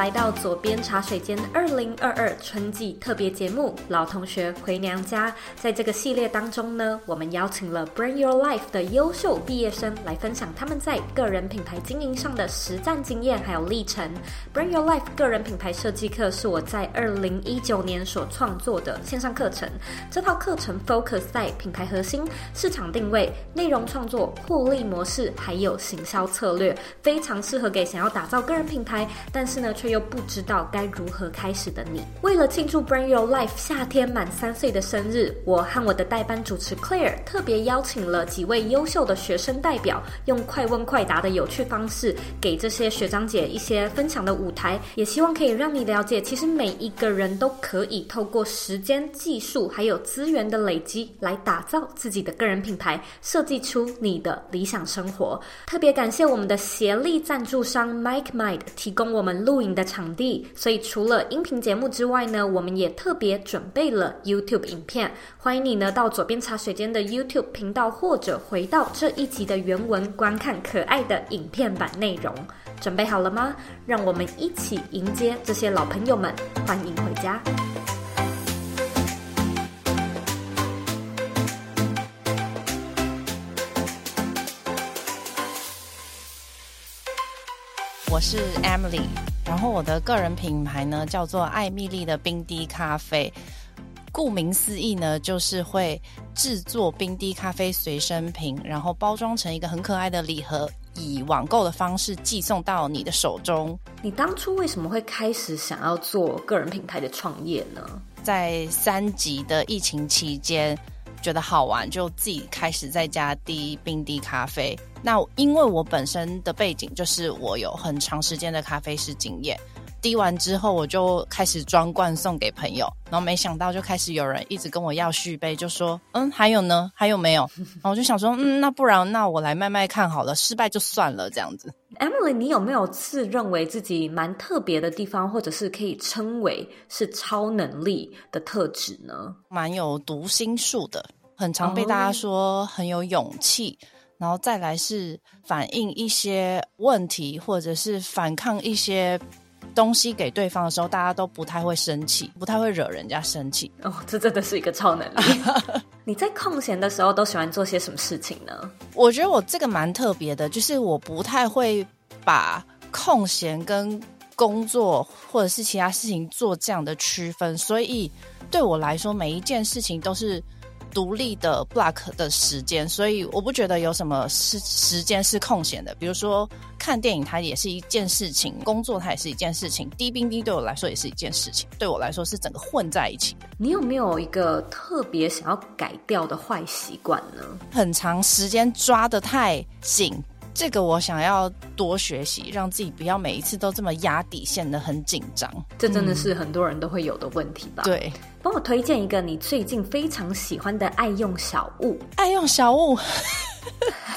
来到左边茶水间二零二二春季特别节目《老同学回娘家》。在这个系列当中呢，我们邀请了 Brand Your Life 的优秀毕业生来分享他们在个人品牌经营上的实战经验还有历程。Brand Your Life 个人品牌设计课是我在二零一九年所创作的线上课程。这套课程 focus 在品牌核心、市场定位、内容创作、获利模式还有行销策略，非常适合给想要打造个人品牌。但是呢，却又不知道该如何开始的你。为了庆祝 Brand Your Life 夏天满三岁的生日，我和我的代班主持 Claire 特别邀请了几位优秀的学生代表，用快问快答的有趣方式，给这些学长姐一些分享的舞台，也希望可以让你了解，其实每一个人都可以透过时间、技术还有资源的累积，来打造自己的个人品牌，设计出你的理想生活。特别感谢我们的协力赞助商 MikeMind 提供。我们录影的场地，所以除了音频节目之外呢，我们也特别准备了 YouTube 影片。欢迎你呢到左边茶水间的 YouTube 频道，或者回到这一集的原文观看可爱的影片版内容。准备好了吗？让我们一起迎接这些老朋友们，欢迎回家。我是 Emily，然后我的个人品牌呢叫做艾蜜莉的冰滴咖啡。顾名思义呢，就是会制作冰滴咖啡随身瓶，然后包装成一个很可爱的礼盒，以网购的方式寄送到你的手中。你当初为什么会开始想要做个人品牌的创业呢？在三级的疫情期间，觉得好玩，就自己开始在家滴冰滴咖啡。那因为我本身的背景就是我有很长时间的咖啡师经验，滴完之后我就开始装罐送给朋友，然后没想到就开始有人一直跟我要续杯，就说嗯，还有呢，还有没有？然后我就想说嗯，那不然那我来卖卖看好了，失败就算了这样子。Emily，你有没有自认为自己蛮特别的地方，或者是可以称为是超能力的特质呢？蛮有读心术的，很常被大家说很有勇气。Oh. 然后再来是反映一些问题，或者是反抗一些东西给对方的时候，大家都不太会生气，不太会惹人家生气。哦，这真的是一个超能力。你在空闲的时候都喜欢做些什么事情呢？我觉得我这个蛮特别的，就是我不太会把空闲跟工作或者是其他事情做这样的区分，所以对我来说，每一件事情都是。独立的 block 的时间，所以我不觉得有什么是时间是空闲的。比如说看电影，它也是一件事情；工作，它也是一件事情；低冰滴对我来说也是一件事情。对我来说是整个混在一起。你有没有一个特别想要改掉的坏习惯呢？很长时间抓得太紧。这个我想要多学习，让自己不要每一次都这么压底线的很紧张。这真的是很多人都会有的问题吧？嗯、对，帮我推荐一个你最近非常喜欢的爱用小物。爱用小物，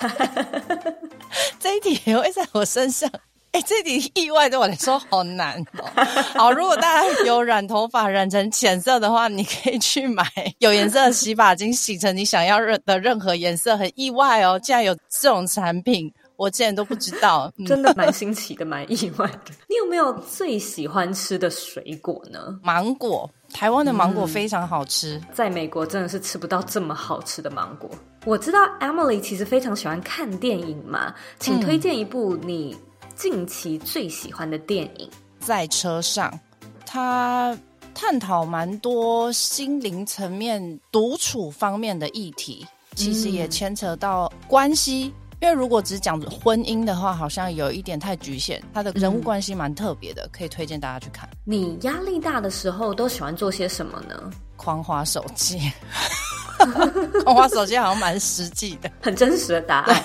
这一题也会在我身上。哎，这题意外对我来说好难哦。好，如果大家有染头发染成浅色的话，你可以去买有颜色的洗发精，洗成你想要任的任何颜色。很意外哦，竟然有这种产品。我之前都不知道，真的蛮新奇的，蛮意外的。你有没有最喜欢吃的水果呢？芒果，台湾的芒果非常好吃，嗯，在美国真的是吃不到这么好吃的芒果。我知道 Emily 其实非常喜欢看电影嘛，请推荐一部你近期最喜欢的电影。在车上，他探讨蛮多心灵层面、独处方面的议题，其实也牵扯到关系。因为如果只讲婚姻的话，好像有一点太局限。他的人物关系蛮特别的，可以推荐大家去看。你压力大的时候都喜欢做些什么呢？狂花手机，狂花手机好像蛮实际的，很真实的答案。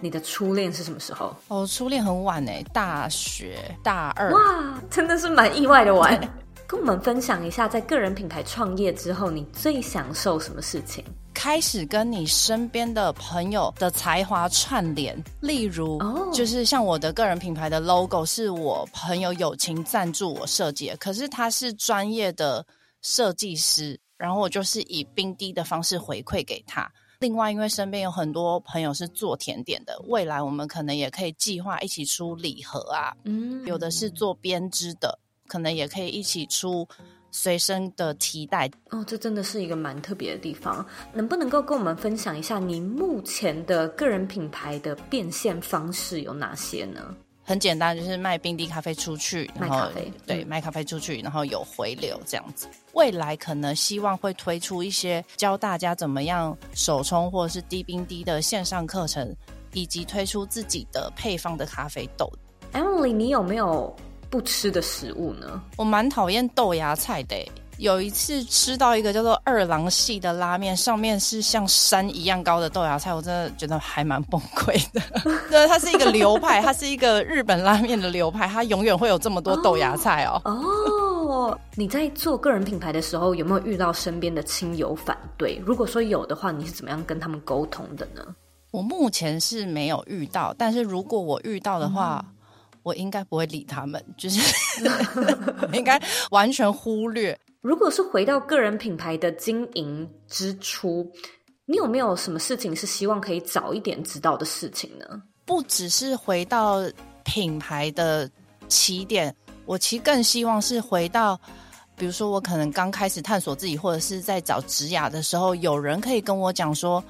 你的初恋是什么时候？哦，初恋很晚诶，大学大二。哇，真的是蛮意外的晚。跟我们分享一下，在个人品牌创业之后，你最享受什么事情？开始跟你身边的朋友的才华串联，例如，oh. 就是像我的个人品牌的 logo 是我朋友友情赞助我设计的，可是他是专业的设计师，然后我就是以冰滴的方式回馈给他。另外，因为身边有很多朋友是做甜点的，未来我们可能也可以计划一起出礼盒啊。嗯，有的是做编织的，可能也可以一起出随身的提袋。哦，这真的是一个蛮特别的地方。能不能够跟我们分享一下您目前的个人品牌的变现方式有哪些呢？很简单，就是卖冰滴咖啡出去，然后卖咖啡，对，卖咖啡出去，然后有回流这样子。未来可能希望会推出一些教大家怎么样手冲或者是滴冰滴的线上课程，以及推出自己的配方的咖啡豆。Emily，你有没有不吃的食物呢？我蛮讨厌豆芽菜的。有一次吃到一个叫做二郎系的拉面，上面是像山一样高的豆芽菜，我真的觉得还蛮崩溃的。对，它是一个流派，它是一个日本拉面的流派，它永远会有这么多豆芽菜哦。哦，你在做个人品牌的时候，有没有遇到身边的亲友反对？如果说有的话，你是怎么样跟他们沟通的呢？我目前是没有遇到，但是如果我遇到的话，嗯、我应该不会理他们，就是 应该完全忽略。如果是回到个人品牌的经营之初，你有没有什么事情是希望可以早一点知道的事情呢？不只是回到品牌的起点，我其实更希望是回到，比如说我可能刚开始探索自己，或者是在找职涯的时候，有人可以跟我讲说，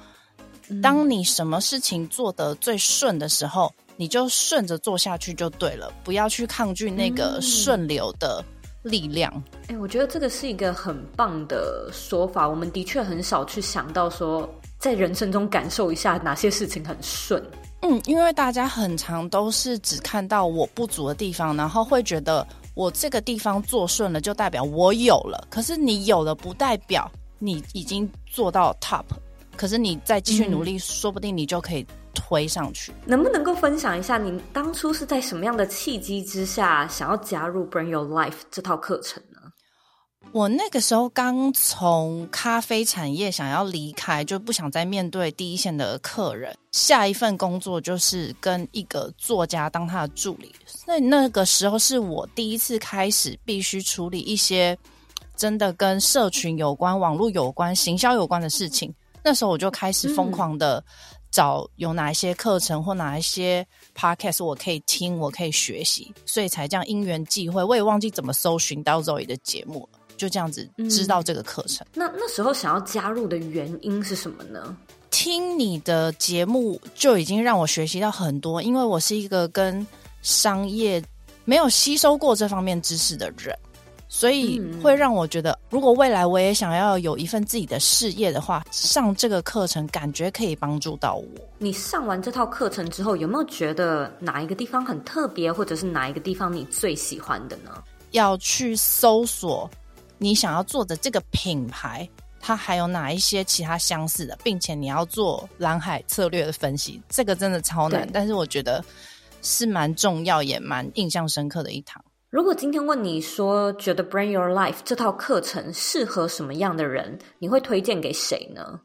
当你什么事情做得最顺的时候，你就顺着做下去就对了，不要去抗拒那个顺流的。力量，哎、欸，我觉得这个是一个很棒的说法。我们的确很少去想到说，在人生中感受一下哪些事情很顺。嗯，因为大家很常都是只看到我不足的地方，然后会觉得我这个地方做顺了，就代表我有了。可是你有了，不代表你已经做到 top。可是你再继续努力，嗯、说不定你就可以。推上去，能不能够分享一下你当初是在什么样的契机之下想要加入 Bring Your Life 这套课程呢？我那个时候刚从咖啡产业想要离开，就不想再面对第一线的客人。下一份工作就是跟一个作家当他的助理。那那个时候是我第一次开始必须处理一些真的跟社群有关、网络有关、行销有关的事情。那时候我就开始疯狂的。找有哪一些课程或哪一些 podcast 我可以听，我可以学习，所以才这样因缘际会，我也忘记怎么搜寻到 Zoe 的节目，就这样子知道这个课程。嗯，那那时候想要加入的原因是什么呢？听你的节目就已经让我学习到很多，因为我是一个跟商业没有吸收过这方面知识的人。所以会让我觉得，如果未来我也想要有一份自己的事业的话，上这个课程感觉可以帮助到我。你上完这套课程之后，有没有觉得哪一个地方很特别，或者是哪一个地方你最喜欢的呢？要去搜索你想要做的这个品牌，它还有哪一些其他相似的，并且你要做蓝海策略的分析，这个真的超难，但是我觉得是蛮重要也蛮印象深刻的一堂。如果今天问你说，觉得 Brand Your Life 这套课程适合什么样的人，你会推荐给谁呢？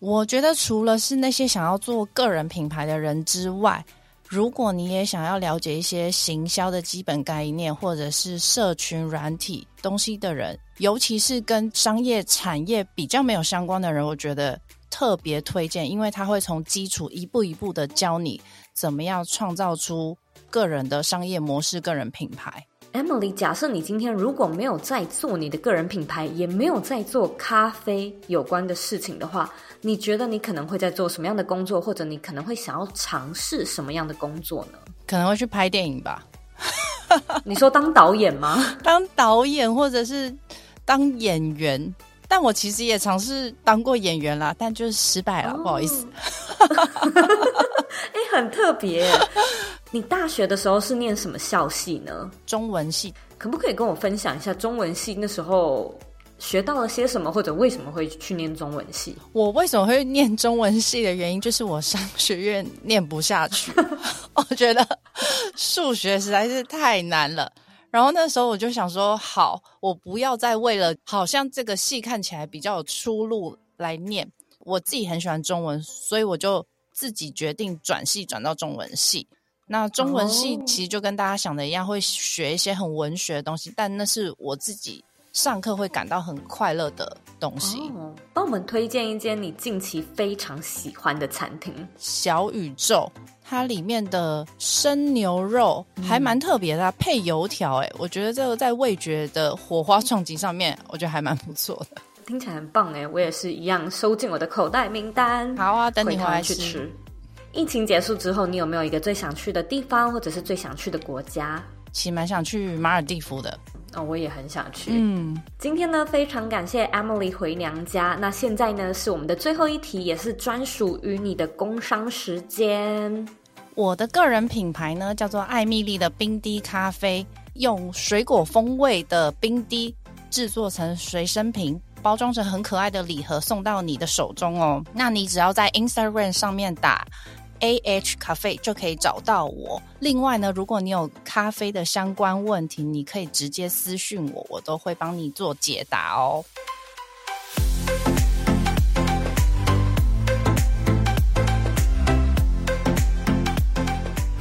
我觉得除了是那些想要做个人品牌的人之外，如果你也想要了解一些行销的基本概念，或者是社群软体东西的人，尤其是跟商业产业比较没有相关的人，我觉得特别推荐，因为他会从基础一步一步的教你怎么样创造出个人的商业模式、个人品牌。Emily，假设你今天如果没有在做你的个人品牌，也没有在做咖啡有关的事情的话，你觉得你可能会在做什么样的工作，或者你可能会想要尝试什么样的工作呢？可能会去拍电影吧。你说当导演吗？当导演，或者是当演员？但我其实也尝试当过演员啦，但就是失败了，oh. 不好意思。哎、欸，很特别。你大学的时候是念什么校系呢？中文系。可不可以跟我分享一下中文系那时候学到了些什么，或者为什么会去念中文系？我为什么会念中文系的原因，就是我商学院念不下去，我觉得数学实在是太难了。然后那时候我就想说，好，我不要再为了好像这个系看起来比较有出路来念。我自己很喜欢中文，所以我就自己决定转系转到中文系。那中文系其实就跟大家想的一样，会学一些很文学的东西，但那是我自己上课会感到很快乐的东西。哦，帮我们推荐一间你近期非常喜欢的餐厅——小宇宙。它里面的生牛肉还蛮特别的，啊，配油条，哎，我觉得这个在味觉的火花撞击上面，我觉得还蛮不错的。听起来很棒哎，我也是一样收进我的口袋名单。好啊，等你回来去吃。疫情结束之后，你有没有一个最想去的地方，或者是最想去的国家？其实蛮想去马尔地夫的。哦，我也很想去。嗯，今天呢，非常感谢 Emily 回娘家。那现在呢，是我们的最后一题，也是专属于你的工商时间。我的个人品牌呢，叫做艾蜜莉的冰滴咖啡，用水果风味的冰滴制作成随身瓶，包装成很可爱的礼盒，送到你的手中哦。那你只要在 Instagram 上面打 AH 咖啡就可以找到我。另外呢，如果你有咖啡的相关问题，你可以直接私讯我，我都会帮你做解答哦。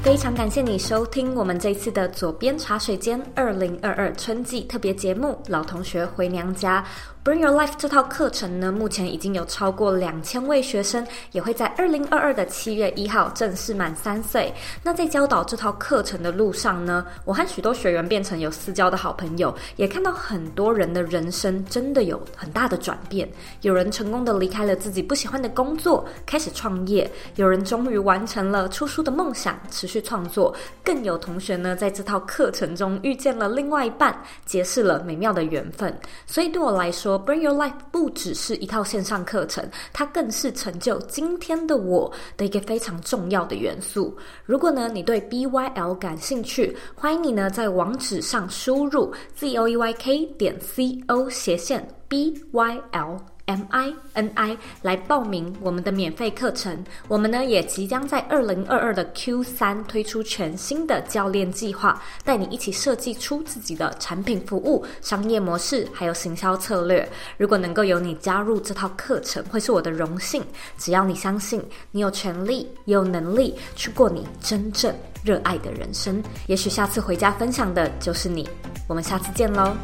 非常感谢你收听我们这次的左边茶水间二零二二春季特别节目《老同学回娘家》。Bring Your Life 这套课程呢，目前已经有超过两千位学生，也会在二零二二的七月一号正式满三岁。那在教导这套课程的路上呢，我和许多学员变成有私交的好朋友，也看到很多人的人生真的有很大的转变。有人成功的离开了自己不喜欢的工作，开始创业；有人终于完成了出书的梦想，持续创作；更有同学呢，在这套课程中遇见了另外一半，结识了美妙的缘分。所以对我来说，Bring Your Life 不只是一套线上课程，它更是成就今天的我的一个非常重要的元素。如果呢，你对 BYL 感兴趣，欢迎你呢在网址上输入 ZOEYK 点 CO 斜线 BYL。M I N I 来报名我们的免费课程。我们呢也即将在二零二二的 Q 三推出全新的教练计划，带你一起设计出自己的产品、服务、商业模式，还有行销策略。如果能够有你加入这套课程，会是我的荣幸。只要你相信，你有权利，也有能力去过你真正热爱的人生。也许下次回家分享的就是你。我们下次见喽。